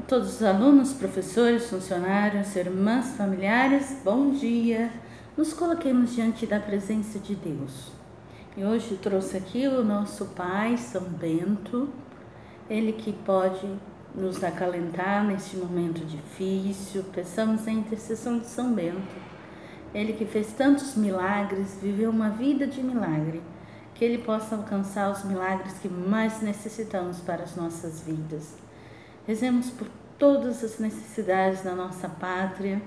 A todos os alunos, professores, funcionários, irmãs, familiares, bom dia. Nos coloquemos diante da presença de Deus. E hoje trouxe aqui o nosso Pai, São Bento, ele que pode nos acalentar neste momento difícil. Peçamos a intercessão de São Bento. Ele que fez tantos milagres, viveu uma vida de milagre, que ele possa alcançar os milagres que mais necessitamos para as nossas vidas. Rezemos por todas as necessidades da nossa pátria,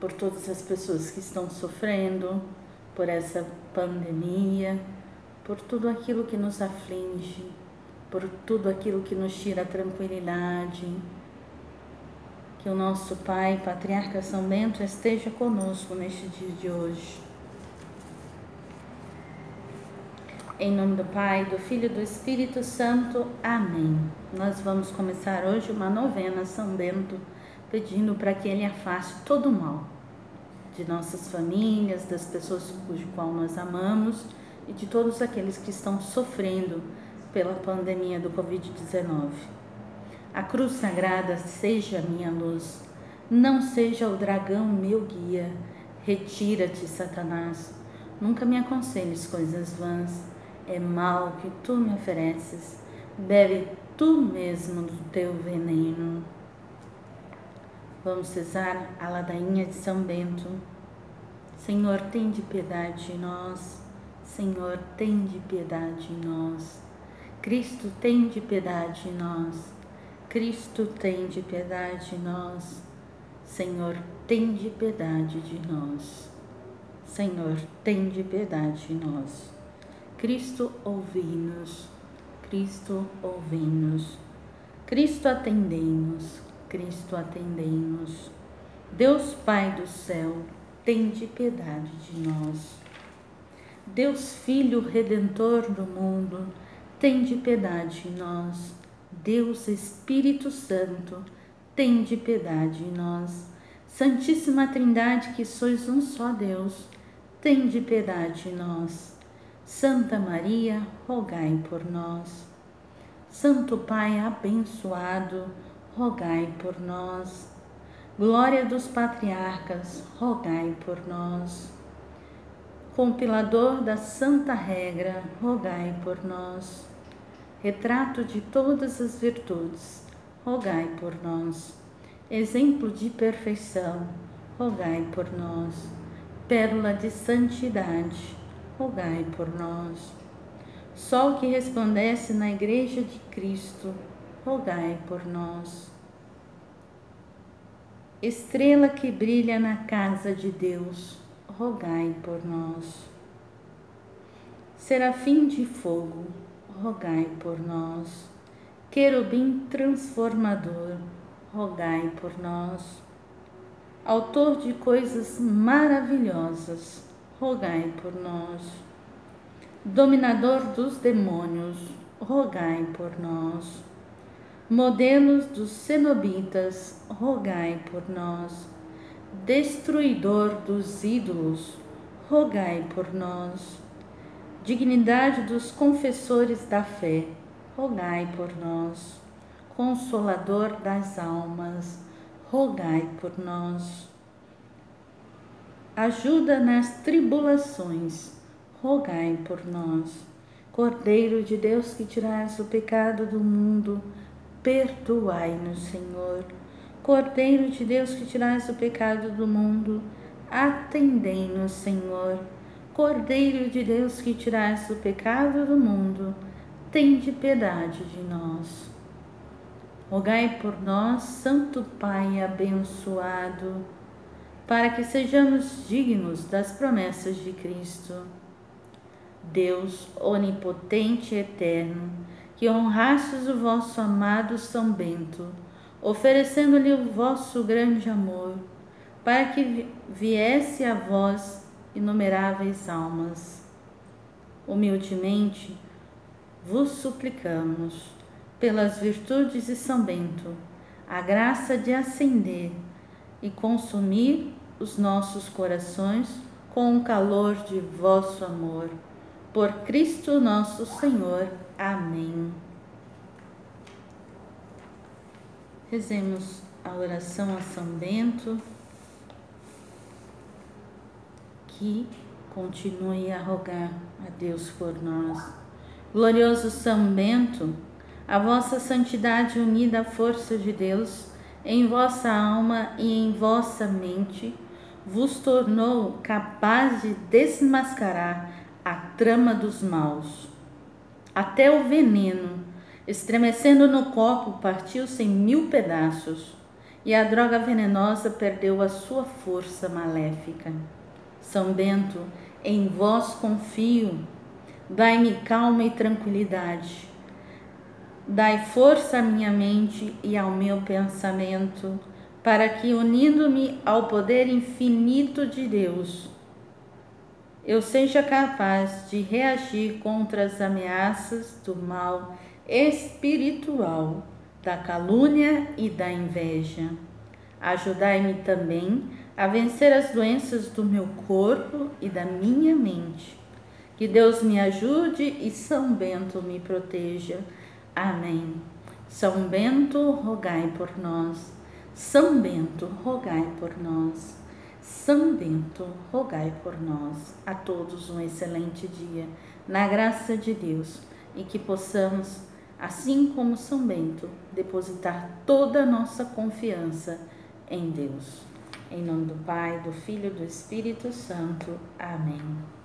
por todas as pessoas que estão sofrendo por essa pandemia, por tudo aquilo que nos aflige, por tudo aquilo que nos tira a tranquilidade. Que o nosso Pai, Patriarca São Bento, esteja conosco neste dia de hoje. Em nome do Pai, do Filho e do Espírito Santo. Amém. Nós vamos começar hoje uma novena São Bento, pedindo para que ele afaste todo o mal de nossas famílias, das pessoas cujo qual nós amamos e de todos aqueles que estão sofrendo pela pandemia do Covid-19. A cruz sagrada seja minha luz, não seja o dragão meu guia. Retira-te, Satanás. Nunca me aconselhes coisas vãs. É mal que tu me ofereces. Bebe tu mesmo do teu veneno. Vamos cesar a ladainha de São Bento. Senhor, tem de piedade de nós. Senhor, tem de piedade de nós. Cristo tem de piedade de nós. Cristo tem de piedade de nós. Senhor, tem de piedade de nós. Senhor, tem de piedade de nós. Cristo, ouvi-nos. Cristo, ouvi-nos. Cristo, atendei-nos. Cristo, atendei-nos. Deus Pai do céu, tem de piedade de nós. Deus Filho Redentor do mundo, tem de piedade em nós. Deus Espírito Santo, tem de piedade em nós. Santíssima Trindade, que sois um só Deus, tem de piedade em nós. Santa Maria, rogai por nós. Santo Pai abençoado, rogai por nós. Glória dos patriarcas, rogai por nós. Compilador da Santa Regra, rogai por nós retrato de todas as virtudes, rogai por nós. Exemplo de perfeição, rogai por nós. Pérola de santidade, rogai por nós. Sol que resplandece na Igreja de Cristo, rogai por nós. Estrela que brilha na casa de Deus, rogai por nós. Serafim de fogo, rogai por nós. Querubim transformador, rogai por nós. Autor de coisas maravilhosas, rogai por nós. Dominador dos demônios, rogai por nós. Modelos dos cenobitas, rogai por nós. Destruidor dos ídolos, rogai por nós dignidade dos confessores da fé, rogai por nós. Consolador das almas, rogai por nós. Ajuda nas tribulações, rogai por nós. Cordeiro de Deus que tirais o pecado do mundo, perdoai-nos, Senhor. Cordeiro de Deus que tirais o pecado do mundo, atendei-nos, Senhor. Cordeiro de Deus que tirais o pecado do mundo, tende piedade de nós. Rogai por nós, Santo Pai abençoado, para que sejamos dignos das promessas de Cristo. Deus onipotente e eterno, que honrastes o vosso amado São Bento, oferecendo-lhe o vosso grande amor, para que viesse a vós inumeráveis almas. Humildemente vos suplicamos, pelas virtudes de São Bento, a graça de acender e consumir os nossos corações com o calor de vosso amor. Por Cristo nosso Senhor. Amém. Rezemos a oração a São Bento, que continue a rogar a Deus por nós. Glorioso São Bento, a vossa santidade unida à força de Deus em vossa alma e em vossa mente vos tornou capaz de desmascarar a trama dos maus. Até o veneno, estremecendo no copo, partiu-se em mil pedaços e a droga venenosa perdeu a sua força maléfica. São Bento, em vós confio, dai-me calma e tranquilidade. Dai força à minha mente e ao meu pensamento, para que, unindo-me ao poder infinito de Deus, eu seja capaz de reagir contra as ameaças do mal espiritual, da calúnia e da inveja. Ajudai-me também a vencer as doenças do meu corpo e da minha mente. Que Deus me ajude e São Bento me proteja. Amém. São Bento, rogai por nós. São Bento, rogai por nós. São Bento, rogai por nós. A todos um excelente dia, na graça de Deus, e que possamos assim como São Bento, depositar toda a nossa confiança em Deus. Em nome do Pai, do Filho e do Espírito Santo. Amém.